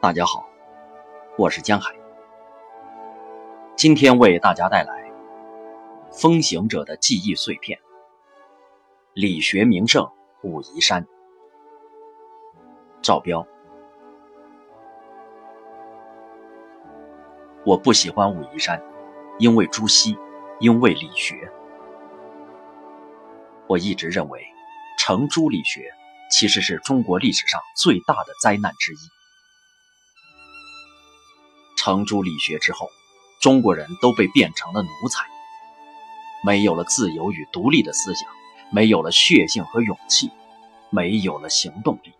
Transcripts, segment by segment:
大家好，我是江海。今天为大家带来《风行者的记忆碎片》——理学名胜武夷山。赵彪，我不喜欢武夷山，因为朱熹，因为理学。我一直认为，程朱理学其实是中国历史上最大的灾难之一。程朱理学之后，中国人都被变成了奴才，没有了自由与独立的思想，没有了血性和勇气，没有了行动力。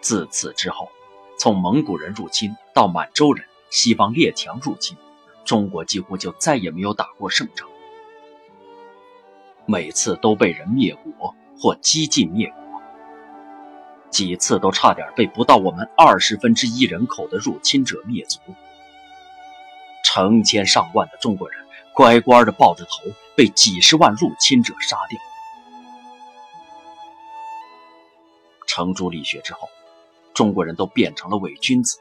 自此之后，从蒙古人入侵到满洲人、西方列强入侵，中国几乎就再也没有打过胜仗，每次都被人灭国或激进灭国。几次都差点被不到我们二十分之一人口的入侵者灭族，成千上万的中国人乖乖的抱着头被几十万入侵者杀掉。程朱理学之后，中国人都变成了伪君子，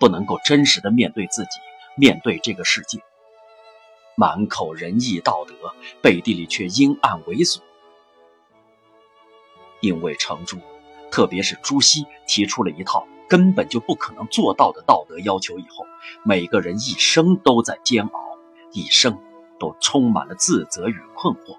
不能够真实的面对自己，面对这个世界，满口仁义道德，背地里却阴暗猥琐，因为程朱。特别是朱熹提出了一套根本就不可能做到的道德要求以后，每个人一生都在煎熬，一生都充满了自责与困惑。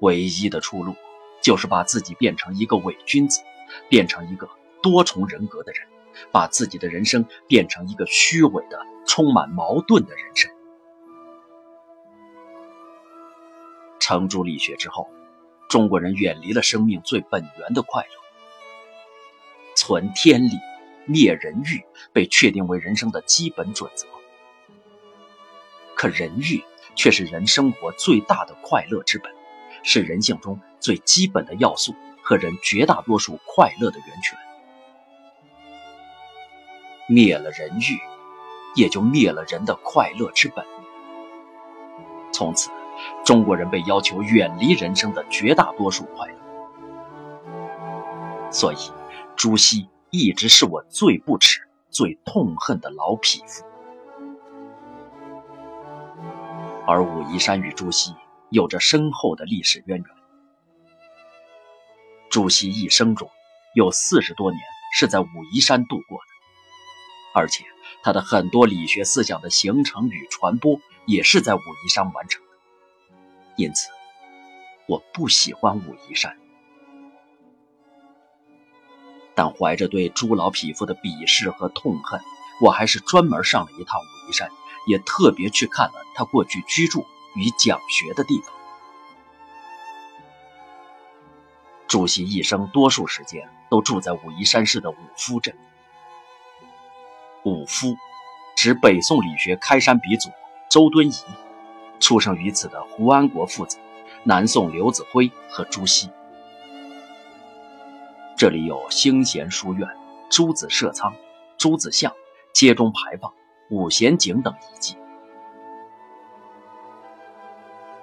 唯一的出路，就是把自己变成一个伪君子，变成一个多重人格的人，把自己的人生变成一个虚伪的、充满矛盾的人生。程朱理学之后。中国人远离了生命最本源的快乐，存天理，灭人欲，被确定为人生的基本准则。可人欲却是人生活最大的快乐之本，是人性中最基本的要素和人绝大多数快乐的源泉。灭了人欲，也就灭了人的快乐之本。从此。中国人被要求远离人生的绝大多数快乐，所以朱熹一直是我最不耻、最痛恨的老匹夫。而武夷山与朱熹有着深厚的历史渊源。朱熹一生中有四十多年是在武夷山度过的，而且他的很多理学思想的形成与传播也是在武夷山完成。因此，我不喜欢武夷山，但怀着对朱老匹夫的鄙视和痛恨，我还是专门上了一趟武夷山，也特别去看了他过去居住与讲学的地方。朱熹一生多数时间都住在武夷山市的五夫镇。五夫，指北宋理学开山鼻祖周敦颐。出生于此的胡安国父子，南宋刘子辉和朱熹。这里有兴贤书院、朱子社仓、朱子巷、街中牌坊、五贤井等遗迹。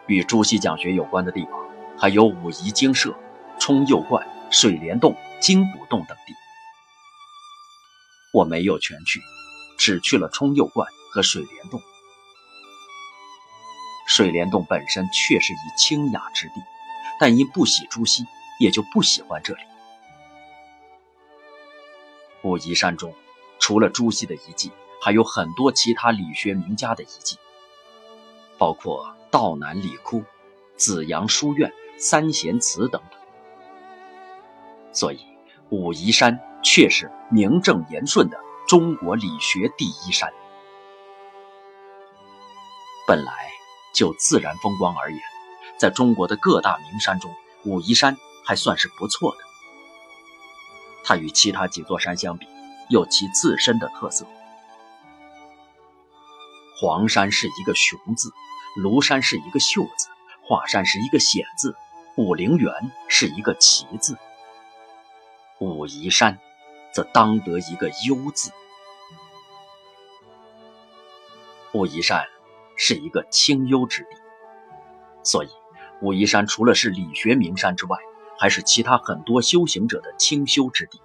与朱熹讲学有关的地方，还有武夷精舍、冲右观、水帘洞、金卜洞等地。我没有全去，只去了冲右观和水帘洞。水帘洞本身确实一清雅之地，但因不喜朱熹，也就不喜欢这里。武夷山中，除了朱熹的遗迹，还有很多其他理学名家的遗迹，包括道南理窟、紫阳书院、三贤祠等等。所以，武夷山确是名正言顺的中国理学第一山。本来。就自然风光而言，在中国的各大名山中，武夷山还算是不错的。它与其他几座山相比，有其自身的特色。黄山是一个雄字，庐山是一个秀字，华山是一个险字，武陵源是一个奇字，武夷山则当得一个幽字。武夷山。是一个清幽之地，所以武夷山除了是理学名山之外，还是其他很多修行者的清修之地。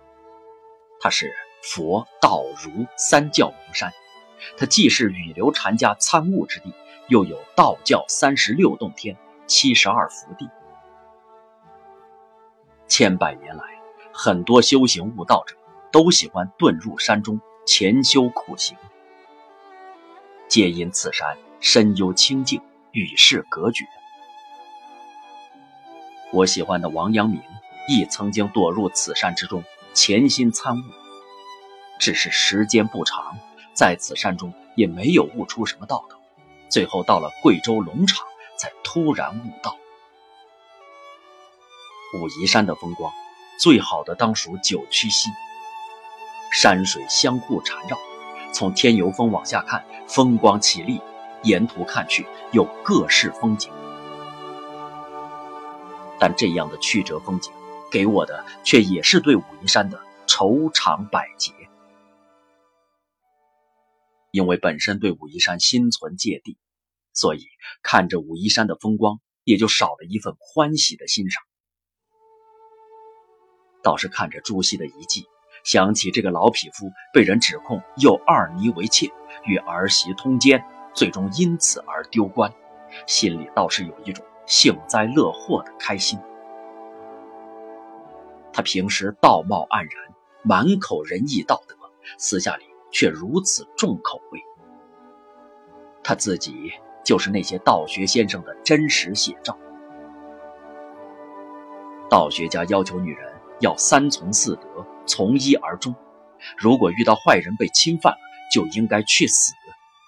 它是佛道儒三教名山，它既是雨流禅家参悟之地，又有道教三十六洞天、七十二福地。千百年来，很多修行悟道者都喜欢遁入山中潜修苦行，皆因此山深幽清静，与世隔绝。我喜欢的王阳明亦曾经躲入此山之中，潜心参悟。只是时间不长，在此山中也没有悟出什么道道，最后到了贵州龙场，才突然悟道。武夷山的风光，最好的当属九曲溪，山水相互缠绕，从天游峰往下看，风光绮丽，沿途看去有各式风景。但这样的曲折风景，给我的却也是对武夷山的愁肠百结。因为本身对武夷山心存芥蒂，所以看着武夷山的风光，也就少了一份欢喜的欣赏。倒是看着朱熹的遗迹，想起这个老匹夫被人指控诱二妮为妾，与儿媳通奸，最终因此而丢官，心里倒是有一种。幸灾乐祸的开心。他平时道貌岸然，满口仁义道德，私下里却如此重口味。他自己就是那些道学先生的真实写照。道学家要求女人要三从四德，从一而终。如果遇到坏人被侵犯，就应该去死，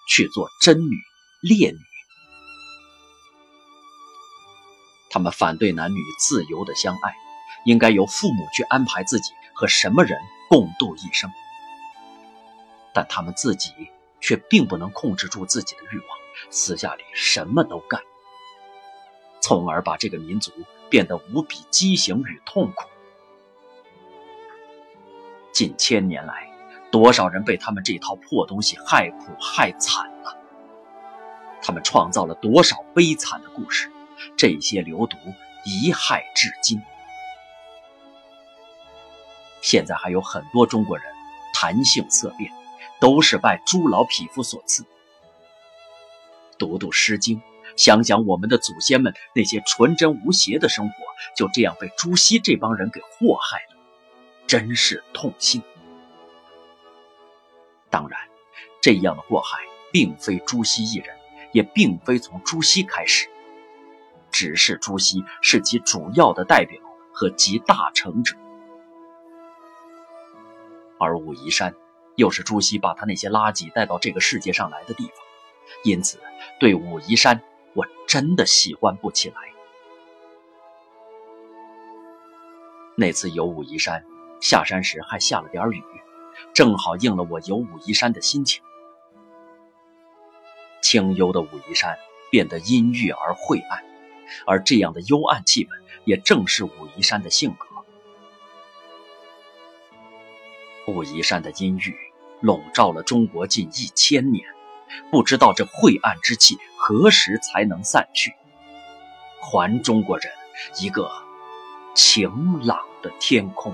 去做贞女、烈女。他们反对男女自由的相爱，应该由父母去安排自己和什么人共度一生。但他们自己却并不能控制住自己的欲望，私下里什么都干，从而把这个民族变得无比畸形与痛苦。近千年来，多少人被他们这套破东西害苦害惨了？他们创造了多少悲惨的故事？这些流毒遗害至今，现在还有很多中国人谈性色变，都是拜朱老匹夫所赐。读读《诗经》，想想我们的祖先们那些纯真无邪的生活，就这样被朱熹这帮人给祸害了，真是痛心。当然，这样的祸害并非朱熹一人，也并非从朱熹开始。只是朱熹是其主要的代表和集大成者，而武夷山又是朱熹把他那些垃圾带到这个世界上来的地方，因此对武夷山我真的喜欢不起来。那次游武夷山，下山时还下了点雨，正好应了我游武夷山的心情。清幽的武夷山变得阴郁而晦暗。而这样的幽暗气氛，也正是武夷山的性格。武夷山的阴郁笼罩了中国近一千年，不知道这晦暗之气何时才能散去，还中国人一个晴朗的天空。